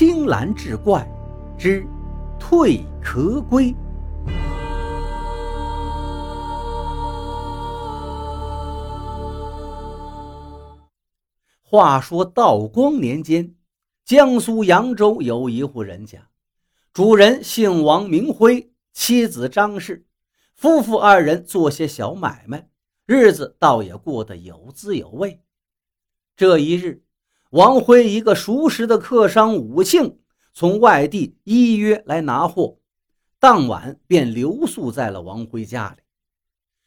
青蓝志怪之退壳龟。话说道光年间，江苏扬州有一户人家，主人姓王，名辉，妻子张氏，夫妇二人做些小买卖，日子倒也过得有滋有味。这一日，王辉一个熟识的客商武庆从外地依约来拿货，当晚便留宿在了王辉家里。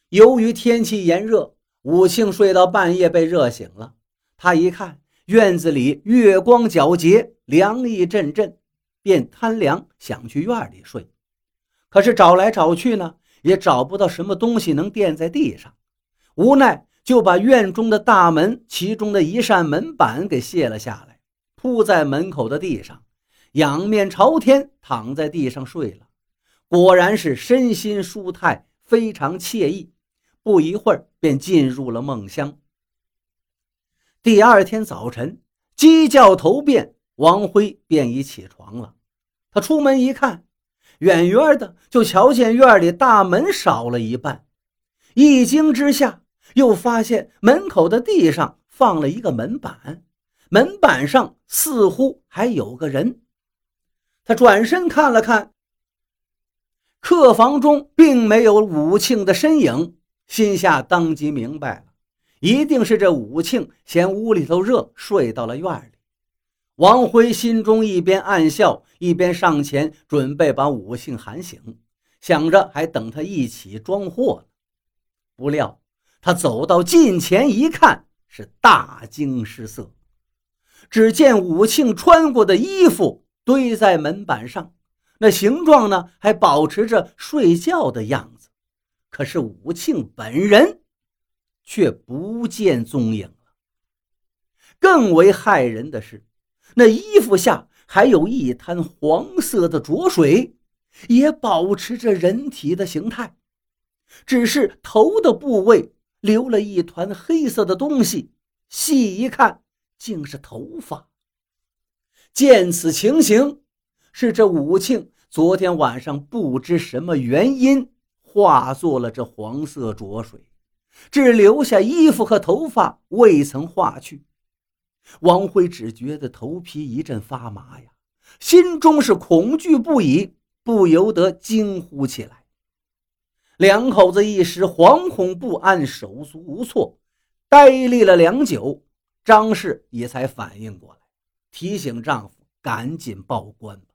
由于天气炎热，武庆睡到半夜被热醒了。他一看院子里月光皎洁，凉意阵阵，便贪凉想去院里睡。可是找来找去呢，也找不到什么东西能垫在地上，无奈就把院中的大门其中的一扇门板给卸了下来，铺在门口的地上，仰面朝天躺在地上睡了。果然是身心舒泰，非常惬意。不一会儿便进入了梦乡。第二天早晨，鸡叫头遍，王辉便已起床了。他出门一看，远远的就瞧见院里大门少了一半，一惊之下，又发现门口的地上放了一个门板，门板上似乎还有个人。他转身看了看，客房中并没有武庆的身影，心下当即明白了。一定是这武庆嫌屋里头热，睡到了院里。王辉心中一边暗笑，一边上前准备把武庆喊醒，想着还等他一起装货呢。不料他走到近前一看，是大惊失色。只见武庆穿过的衣服堆在门板上，那形状呢还保持着睡觉的样子。可是武庆本人。却不见踪影了。更为骇人的是，那衣服下还有一滩黄色的浊水，也保持着人体的形态，只是头的部位留了一团黑色的东西，细一看竟是头发。见此情形，是这武庆昨天晚上不知什么原因化作了这黄色浊水。只留下衣服和头发，未曾化去。王辉只觉得头皮一阵发麻呀，心中是恐惧不已，不由得惊呼起来。两口子一时惶恐不安，手足无措，呆立了良久。张氏也才反应过来，提醒丈夫赶紧报官吧。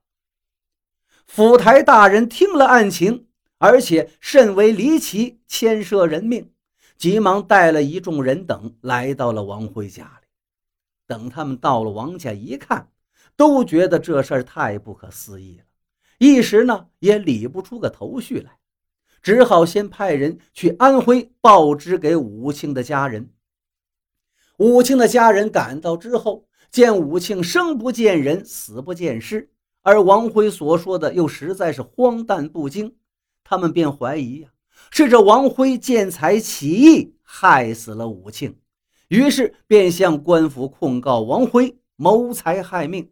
府台大人听了案情，而且甚为离奇，牵涉人命。急忙带了一众人等来到了王辉家里。等他们到了王家一看，都觉得这事儿太不可思议了，一时呢也理不出个头绪来，只好先派人去安徽报知给武庆的家人。武庆的家人赶到之后，见武庆生不见人，死不见尸，而王辉所说的又实在是荒诞不经，他们便怀疑呀。是这王辉见财起意，害死了武庆，于是便向官府控告王辉谋财害命。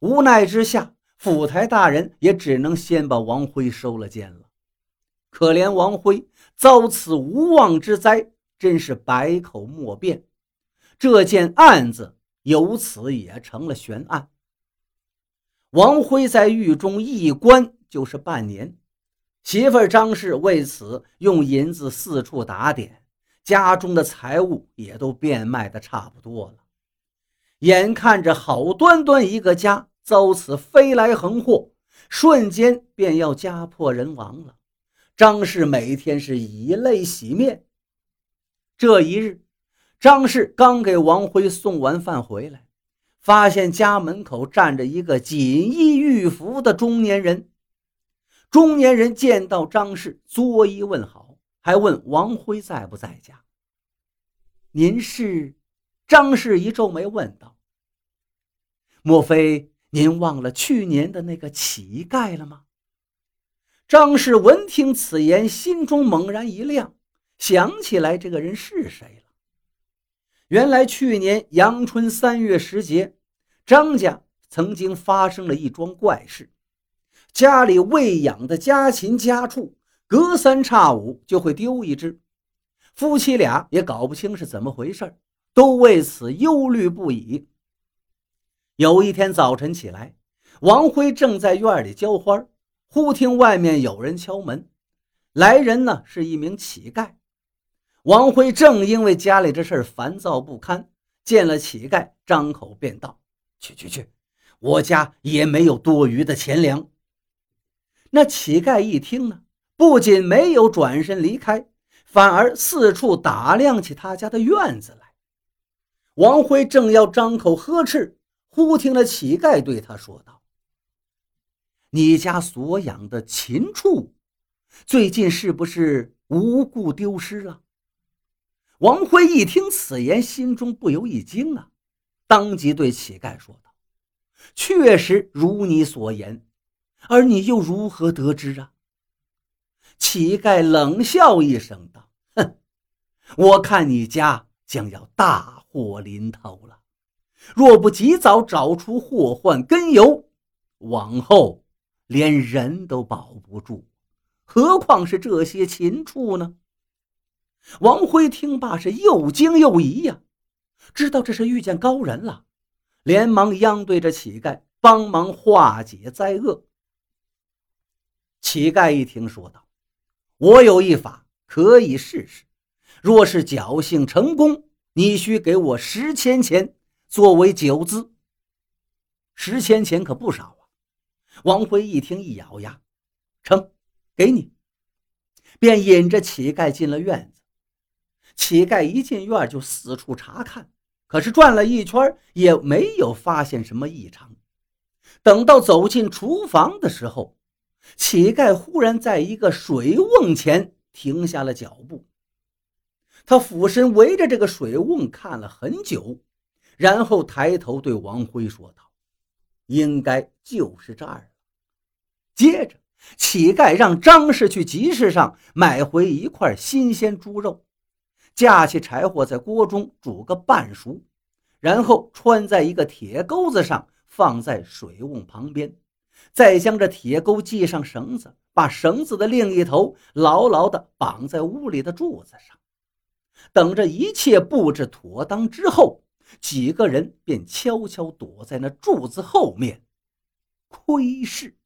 无奈之下，府台大人也只能先把王辉收了监了。可怜王辉遭此无妄之灾，真是百口莫辩。这件案子由此也成了悬案。王辉在狱中一关就是半年。媳妇张氏为此用银子四处打点，家中的财物也都变卖的差不多了。眼看着好端端一个家遭此飞来横祸，瞬间便要家破人亡了。张氏每天是以泪洗面。这一日，张氏刚给王辉送完饭回来，发现家门口站着一个锦衣玉服的中年人。中年人见到张氏，作揖问好，还问王辉在不在家。您是？张氏一皱眉问道：“莫非您忘了去年的那个乞丐了吗？”张氏闻听此言，心中猛然一亮，想起来这个人是谁了。原来去年阳春三月时节，张家曾经发生了一桩怪事，家里喂养的家禽家畜，隔三差五就会丢一只，夫妻俩也搞不清是怎么回事，都为此忧虑不已。有一天早晨起来，王辉正在院里浇花，忽听外面有人敲门，来人呢是一名乞丐。王辉正因为家里这事烦躁不堪，见了乞丐，张口便道：“去去去。”我家也没有多余的钱粮。那乞丐一听呢，不仅没有转身离开，反而四处打量起他家的院子来。王辉正要张口呵斥，忽听了乞丐对他说道：“你家所养的禽畜，最近是不是无故丢失了？”王辉一听此言，心中不由一惊啊，当即对乞丐说道。确实如你所言，而你又如何得知啊？乞丐冷笑一声道：“哼，我看你家将要大祸临头了。若不及早找出祸患根由，往后连人都保不住，何况是这些禽畜呢？”王辉听罢是又惊又疑呀，知道这是遇见高人了。连忙央对着乞丐帮忙化解灾厄。乞丐一听，说道：“我有一法可以试试，若是侥幸成功，你需给我十千钱作为酒资。十千钱可不少啊！”王辉一听，一咬牙，成，给你，便引着乞丐进了院子。乞丐一进院就四处查看。可是转了一圈也没有发现什么异常。等到走进厨房的时候，乞丐忽然在一个水瓮前停下了脚步。他俯身围着这个水瓮看了很久，然后抬头对王辉说道：“应该就是这儿了。”接着，乞丐让张氏去集市上买回一块新鲜猪肉。架起柴火，在锅中煮个半熟，然后穿在一个铁钩子上，放在水瓮旁边，再将这铁钩系上绳子，把绳子的另一头牢牢地绑在屋里的柱子上。等着一切布置妥当之后，几个人便悄悄躲在那柱子后面窥视。